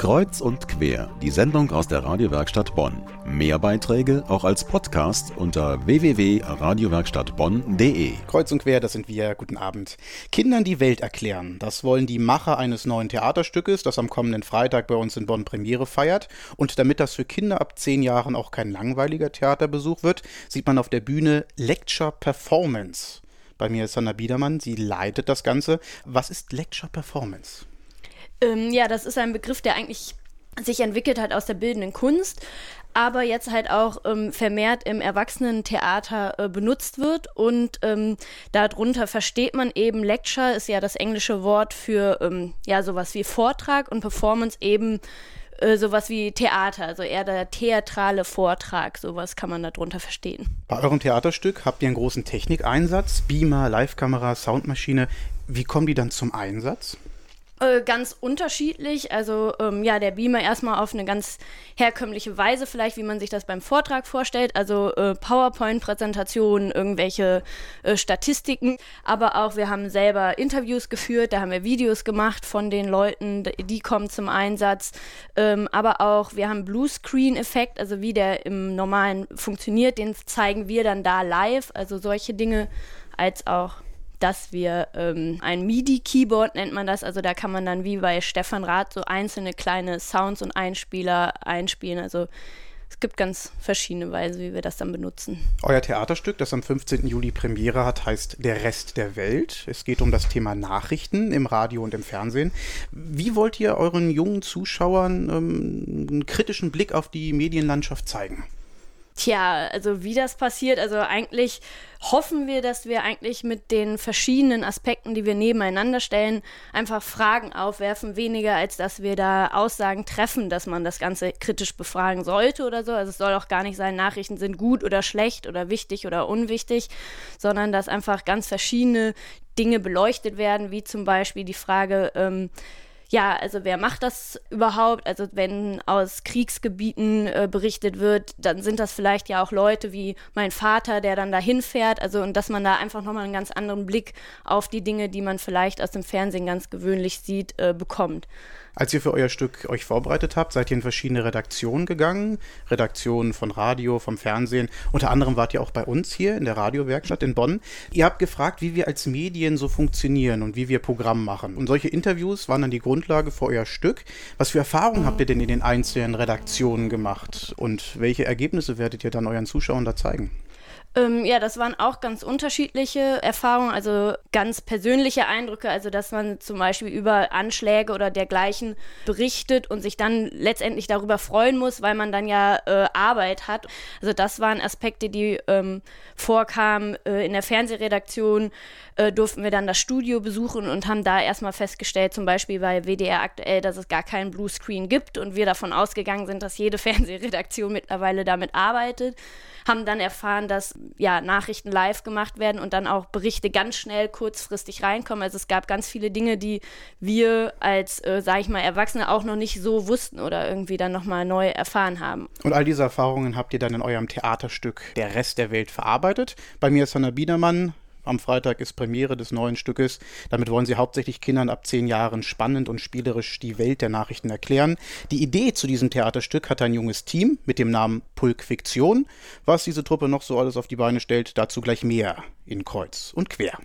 Kreuz und quer, die Sendung aus der Radiowerkstatt Bonn. Mehr Beiträge auch als Podcast unter www.radiowerkstattbonn.de. Kreuz und quer, das sind wir. Guten Abend. Kindern die Welt erklären. Das wollen die Macher eines neuen Theaterstückes, das am kommenden Freitag bei uns in Bonn Premiere feiert. Und damit das für Kinder ab zehn Jahren auch kein langweiliger Theaterbesuch wird, sieht man auf der Bühne Lecture Performance. Bei mir ist Sanna Biedermann, sie leitet das Ganze. Was ist Lecture Performance? Ähm, ja, das ist ein Begriff, der eigentlich sich entwickelt hat aus der bildenden Kunst, aber jetzt halt auch ähm, vermehrt im Erwachsenentheater äh, benutzt wird. Und ähm, darunter versteht man eben, Lecture ist ja das englische Wort für ähm, ja sowas wie Vortrag und Performance eben äh, sowas wie Theater, also eher der theatrale Vortrag, sowas kann man darunter verstehen. Bei eurem Theaterstück habt ihr einen großen Technikeinsatz, Beamer, Livekamera, Soundmaschine. Wie kommen die dann zum Einsatz? Äh, ganz unterschiedlich. Also ähm, ja, der Beamer erstmal auf eine ganz herkömmliche Weise, vielleicht wie man sich das beim Vortrag vorstellt. Also äh, PowerPoint-Präsentationen, irgendwelche äh, Statistiken. Aber auch wir haben selber Interviews geführt, da haben wir Videos gemacht von den Leuten, die kommen zum Einsatz. Ähm, aber auch wir haben Bluescreen-Effekt, also wie der im Normalen funktioniert, den zeigen wir dann da live. Also solche Dinge als auch dass wir ähm, ein MIDI-Keyboard nennt man das. Also da kann man dann wie bei Stefan Rath so einzelne kleine Sounds und Einspieler einspielen. Also es gibt ganz verschiedene Weise, wie wir das dann benutzen. Euer Theaterstück, das am 15. Juli Premiere hat, heißt Der Rest der Welt. Es geht um das Thema Nachrichten im Radio und im Fernsehen. Wie wollt ihr euren jungen Zuschauern ähm, einen kritischen Blick auf die Medienlandschaft zeigen? Tja, also wie das passiert, also eigentlich hoffen wir, dass wir eigentlich mit den verschiedenen Aspekten, die wir nebeneinander stellen, einfach Fragen aufwerfen, weniger als dass wir da Aussagen treffen, dass man das Ganze kritisch befragen sollte oder so. Also es soll auch gar nicht sein, Nachrichten sind gut oder schlecht oder wichtig oder unwichtig, sondern dass einfach ganz verschiedene Dinge beleuchtet werden, wie zum Beispiel die Frage, ähm, ja, also wer macht das überhaupt? Also wenn aus Kriegsgebieten äh, berichtet wird, dann sind das vielleicht ja auch Leute wie mein Vater, der dann dahin fährt. Also und dass man da einfach nochmal einen ganz anderen Blick auf die Dinge, die man vielleicht aus dem Fernsehen ganz gewöhnlich sieht, äh, bekommt. Als ihr für euer Stück euch vorbereitet habt, seid ihr in verschiedene Redaktionen gegangen. Redaktionen von Radio, vom Fernsehen. Unter anderem wart ihr auch bei uns hier in der Radiowerkstatt in Bonn. Ihr habt gefragt, wie wir als Medien so funktionieren und wie wir Programm machen. Und solche Interviews waren dann die Grundlage für euer Stück. Was für Erfahrungen habt ihr denn in den einzelnen Redaktionen gemacht? Und welche Ergebnisse werdet ihr dann euren Zuschauern da zeigen? Ähm, ja, das waren auch ganz unterschiedliche Erfahrungen, also ganz persönliche Eindrücke, also dass man zum Beispiel über Anschläge oder dergleichen berichtet und sich dann letztendlich darüber freuen muss, weil man dann ja äh, Arbeit hat. Also das waren Aspekte, die ähm, vorkamen. Äh, in der Fernsehredaktion äh, durften wir dann das Studio besuchen und haben da erstmal festgestellt, zum Beispiel bei WDR aktuell, dass es gar keinen Bluescreen gibt und wir davon ausgegangen sind, dass jede Fernsehredaktion mittlerweile damit arbeitet haben dann erfahren, dass ja Nachrichten live gemacht werden und dann auch Berichte ganz schnell kurzfristig reinkommen. Also es gab ganz viele Dinge, die wir als, äh, sage ich mal, Erwachsene auch noch nicht so wussten oder irgendwie dann nochmal neu erfahren haben. Und all diese Erfahrungen habt ihr dann in eurem Theaterstück Der Rest der Welt verarbeitet. Bei mir ist Hanna Biedermann, am Freitag ist Premiere des neuen Stückes. Damit wollen sie hauptsächlich Kindern ab zehn Jahren spannend und spielerisch die Welt der Nachrichten erklären. Die Idee zu diesem Theaterstück hat ein junges Team mit dem Namen Pulk Fiktion. Was diese Truppe noch so alles auf die Beine stellt, dazu gleich mehr in Kreuz und Quer.